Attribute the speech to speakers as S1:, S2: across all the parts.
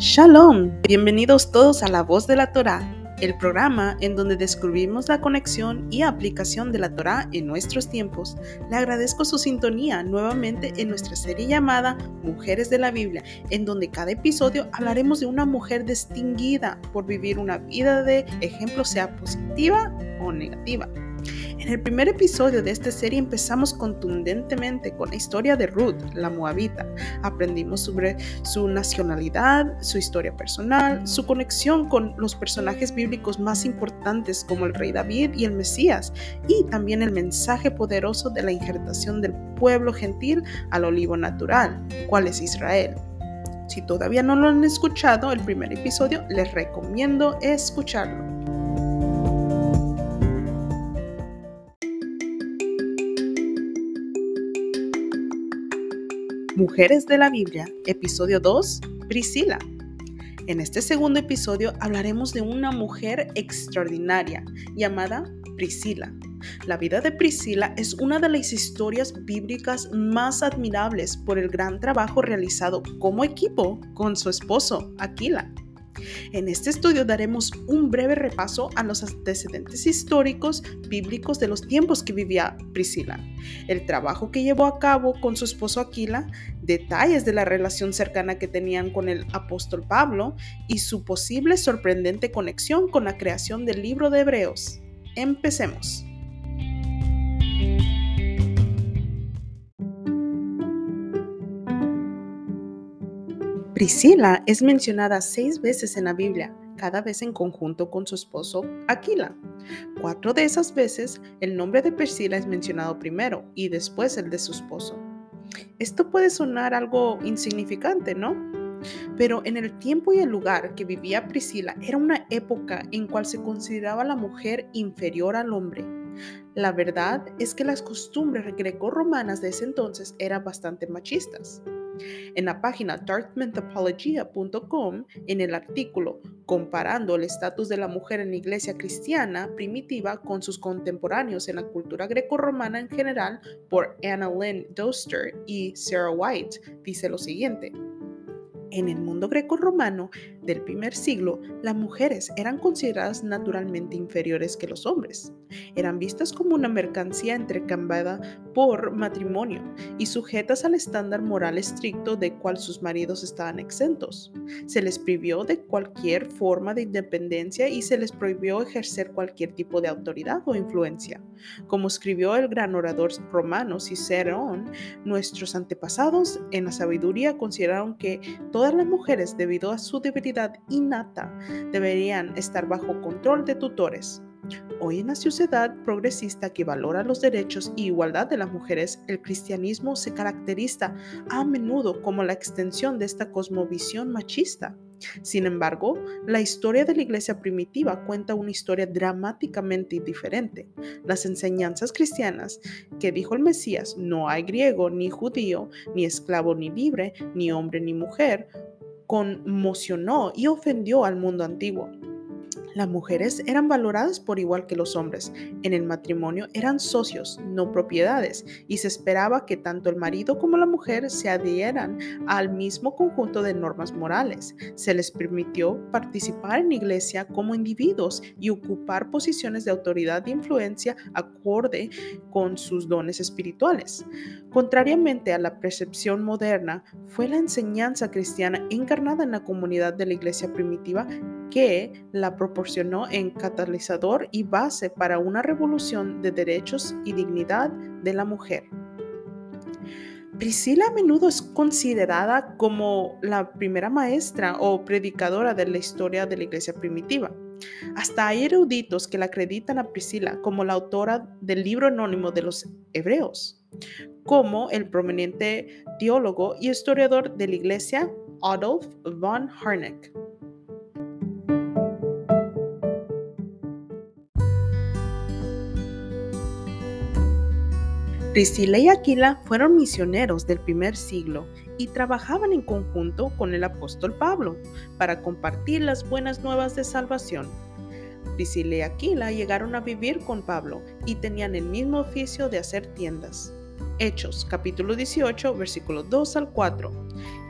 S1: Shalom, bienvenidos todos a La Voz de la Torah, el programa en donde descubrimos la conexión y aplicación de la Torah en nuestros tiempos. Le agradezco su sintonía nuevamente en nuestra serie llamada Mujeres de la Biblia, en donde cada episodio hablaremos de una mujer distinguida por vivir una vida de ejemplo, sea positiva o negativa. En el primer episodio de esta serie empezamos contundentemente con la historia de Ruth, la moabita. Aprendimos sobre su nacionalidad, su historia personal, su conexión con los personajes bíblicos más importantes como el rey David y el Mesías, y también el mensaje poderoso de la injertación del pueblo gentil al olivo natural, cuál es Israel. Si todavía no lo han escuchado, el primer episodio, les recomiendo escucharlo. Mujeres de la Biblia, episodio 2, Priscila. En este segundo episodio hablaremos de una mujer extraordinaria llamada Priscila. La vida de Priscila es una de las historias bíblicas más admirables por el gran trabajo realizado como equipo con su esposo, Aquila. En este estudio daremos un breve repaso a los antecedentes históricos bíblicos de los tiempos que vivía Priscila, el trabajo que llevó a cabo con su esposo Aquila, detalles de la relación cercana que tenían con el apóstol Pablo y su posible sorprendente conexión con la creación del libro de Hebreos. Empecemos. Priscila es mencionada seis veces en la Biblia, cada vez en conjunto con su esposo Aquila. Cuatro de esas veces el nombre de Priscila es mencionado primero y después el de su esposo. Esto puede sonar algo insignificante, ¿no? Pero en el tiempo y el lugar que vivía Priscila era una época en cual se consideraba la mujer inferior al hombre. La verdad es que las costumbres greco-romanas de ese entonces eran bastante machistas. En la página dartmouthapologia.com, en el artículo Comparando el estatus de la mujer en la iglesia cristiana primitiva con sus contemporáneos en la cultura greco-romana en general, por Anna Lynn Doster y Sarah White, dice lo siguiente. En el mundo greco-romano del primer siglo, las mujeres eran consideradas naturalmente inferiores que los hombres. Eran vistas como una mercancía entrecambiada por matrimonio y sujetas al estándar moral estricto de cual sus maridos estaban exentos. Se les prohibió de cualquier forma de independencia y se les prohibió ejercer cualquier tipo de autoridad o influencia. Como escribió el gran orador romano Cicerón, nuestros antepasados en la sabiduría consideraron que Todas las mujeres, debido a su debilidad innata, deberían estar bajo control de tutores. Hoy en la sociedad progresista que valora los derechos y igualdad de las mujeres, el cristianismo se caracteriza a menudo como la extensión de esta cosmovisión machista. Sin embargo, la historia de la iglesia primitiva cuenta una historia dramáticamente diferente. Las enseñanzas cristianas que dijo el Mesías, no hay griego ni judío, ni esclavo ni libre, ni hombre ni mujer, conmocionó y ofendió al mundo antiguo. Las mujeres eran valoradas por igual que los hombres. En el matrimonio eran socios, no propiedades, y se esperaba que tanto el marido como la mujer se adhieran al mismo conjunto de normas morales. Se les permitió participar en iglesia como individuos y ocupar posiciones de autoridad e influencia acorde con sus dones espirituales. Contrariamente a la percepción moderna, fue la enseñanza cristiana encarnada en la comunidad de la iglesia primitiva que la proporcionó en catalizador y base para una revolución de derechos y dignidad de la mujer. Priscila a menudo es considerada como la primera maestra o predicadora de la historia de la iglesia primitiva. Hasta hay eruditos que la acreditan a Priscila como la autora del libro anónimo de los hebreos, como el prominente teólogo y historiador de la iglesia Adolf von Harnack. Priscila y Aquila fueron misioneros del primer siglo y trabajaban en conjunto con el apóstol Pablo para compartir las buenas nuevas de salvación. Priscila y Aquila llegaron a vivir con Pablo y tenían el mismo oficio de hacer tiendas. Hechos, capítulo 18, versículos 2 al 4.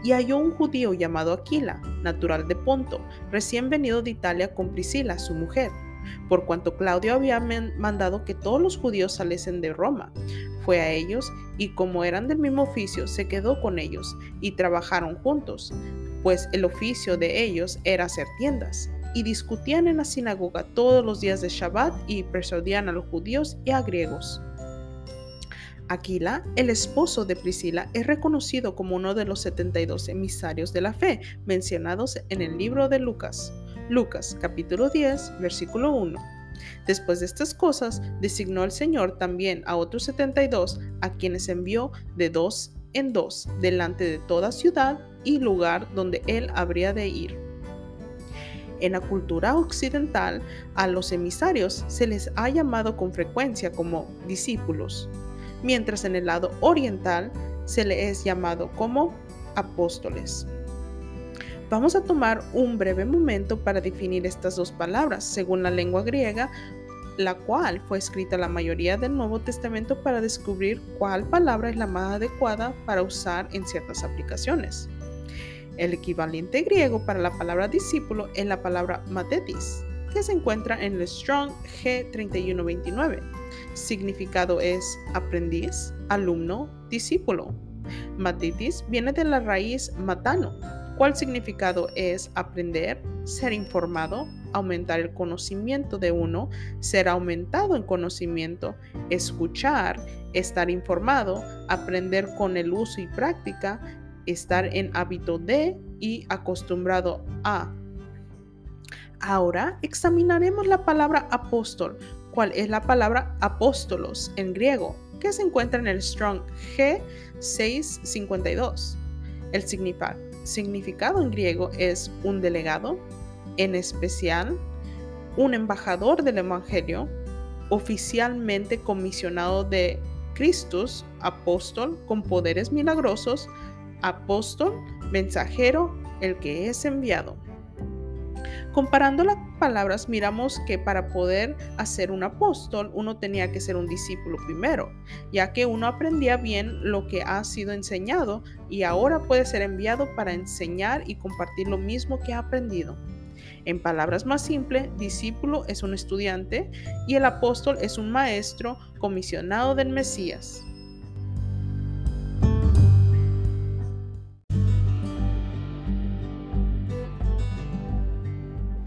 S1: Y halló un judío llamado Aquila, natural de Ponto, recién venido de Italia con Priscila, su mujer, por cuanto Claudio había mandado que todos los judíos saliesen de Roma. Fue a ellos y como eran del mismo oficio, se quedó con ellos y trabajaron juntos, pues el oficio de ellos era hacer tiendas. Y discutían en la sinagoga todos los días de Shabbat y persuadían a los judíos y a griegos. Aquila, el esposo de Priscila, es reconocido como uno de los 72 emisarios de la fe mencionados en el libro de Lucas. Lucas capítulo 10, versículo 1. Después de estas cosas, designó el Señor también a otros 72, a quienes envió de dos en dos delante de toda ciudad y lugar donde él habría de ir. En la cultura occidental, a los emisarios se les ha llamado con frecuencia como discípulos mientras en el lado oriental se le es llamado como apóstoles. Vamos a tomar un breve momento para definir estas dos palabras según la lengua griega, la cual fue escrita la mayoría del Nuevo Testamento para descubrir cuál palabra es la más adecuada para usar en ciertas aplicaciones. El equivalente griego para la palabra discípulo es la palabra matetis, que se encuentra en el Strong G3129. Significado es aprendiz, alumno, discípulo. Matitis viene de la raíz matano, cual significado es aprender, ser informado, aumentar el conocimiento de uno, ser aumentado en conocimiento, escuchar, estar informado, aprender con el uso y práctica, estar en hábito de y acostumbrado a. Ahora examinaremos la palabra apóstol, cuál es la palabra apóstolos en griego, que se encuentra en el Strong G652. El significado en griego es un delegado, en especial un embajador del Evangelio, oficialmente comisionado de Cristus, apóstol con poderes milagrosos, apóstol, mensajero, el que es enviado. Comparando las palabras, miramos que para poder hacer un apóstol, uno tenía que ser un discípulo primero, ya que uno aprendía bien lo que ha sido enseñado y ahora puede ser enviado para enseñar y compartir lo mismo que ha aprendido. En palabras más simples, discípulo es un estudiante y el apóstol es un maestro comisionado del Mesías.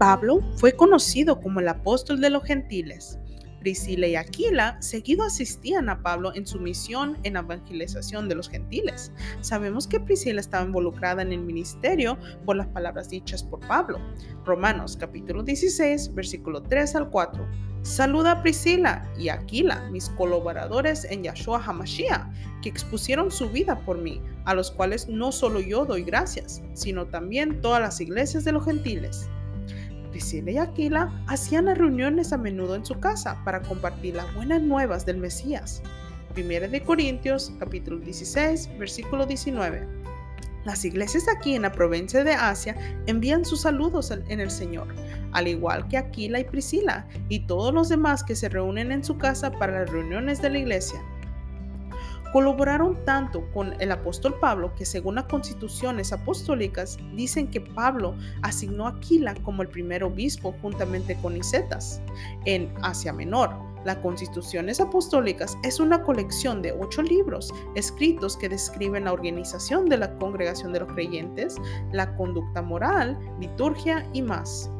S1: Pablo fue conocido como el apóstol de los gentiles. Priscila y Aquila seguido asistían a Pablo en su misión en evangelización de los gentiles. Sabemos que Priscila estaba involucrada en el ministerio por las palabras dichas por Pablo. Romanos capítulo 16, versículo 3 al 4. Saluda a Priscila y Aquila, mis colaboradores en Yahshua HaMashiach, que expusieron su vida por mí, a los cuales no solo yo doy gracias, sino también todas las iglesias de los gentiles. Priscila y Aquila hacían las reuniones a menudo en su casa para compartir las buenas nuevas del Mesías. Primera de Corintios, capítulo 16, versículo 19. Las iglesias aquí en la provincia de Asia envían sus saludos en el Señor, al igual que Aquila y Priscila y todos los demás que se reúnen en su casa para las reuniones de la iglesia. Colaboraron tanto con el apóstol Pablo que según las constituciones apostólicas dicen que Pablo asignó a Aquila como el primer obispo juntamente con Isetas en Asia Menor. Las constituciones apostólicas es una colección de ocho libros escritos que describen la organización de la congregación de los creyentes, la conducta moral, liturgia y más.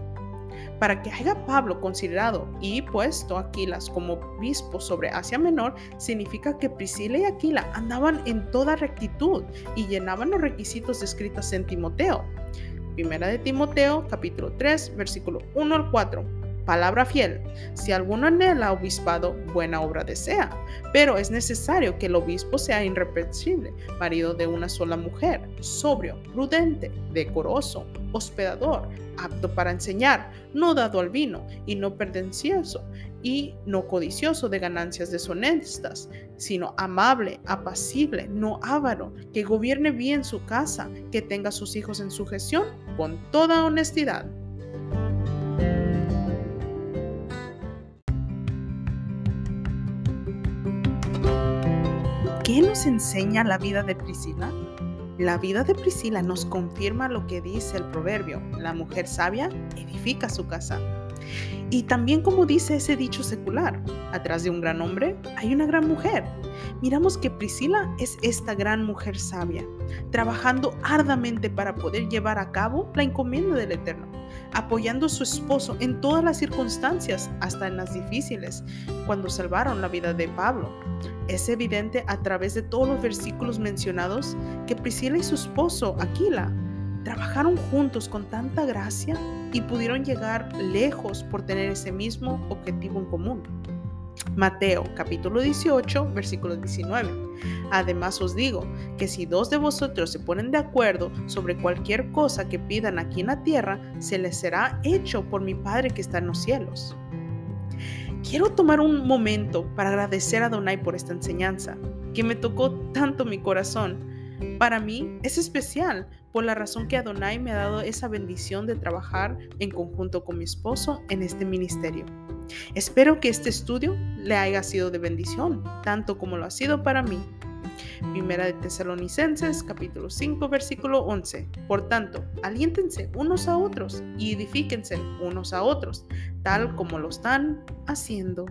S1: Para que haya Pablo considerado y puesto Aquilas como obispo sobre Asia Menor, significa que Priscila y Aquila andaban en toda rectitud y llenaban los requisitos descritos en Timoteo. Primera de Timoteo, capítulo 3, versículo 1 al 4 palabra fiel. Si alguno anhela obispado, buena obra desea, pero es necesario que el obispo sea irreprensible, marido de una sola mujer, sobrio, prudente, decoroso, hospedador, apto para enseñar, no dado al vino y no pertencioso y no codicioso de ganancias deshonestas, sino amable, apacible, no avaro, que gobierne bien su casa, que tenga a sus hijos en sujeción con toda honestidad. ¿Qué nos enseña la vida de Priscila? La vida de Priscila nos confirma lo que dice el proverbio, la mujer sabia edifica su casa. Y también como dice ese dicho secular, atrás de un gran hombre hay una gran mujer. Miramos que Priscila es esta gran mujer sabia, trabajando arduamente para poder llevar a cabo la encomienda del Eterno, apoyando a su esposo en todas las circunstancias, hasta en las difíciles, cuando salvaron la vida de Pablo. Es evidente a través de todos los versículos mencionados que Priscila y su esposo, Aquila, trabajaron juntos con tanta gracia y pudieron llegar lejos por tener ese mismo objetivo en común. Mateo capítulo 18, versículo 19. Además os digo que si dos de vosotros se ponen de acuerdo sobre cualquier cosa que pidan aquí en la tierra, se les será hecho por mi Padre que está en los cielos. Quiero tomar un momento para agradecer a Donai por esta enseñanza, que me tocó tanto mi corazón. Para mí es especial por la razón que Adonai me ha dado esa bendición de trabajar en conjunto con mi esposo en este ministerio. Espero que este estudio le haya sido de bendición, tanto como lo ha sido para mí. Primera de Tesalonicenses, capítulo 5, versículo 11. Por tanto, aliéntense unos a otros y edifíquense unos a otros, tal como lo están haciendo.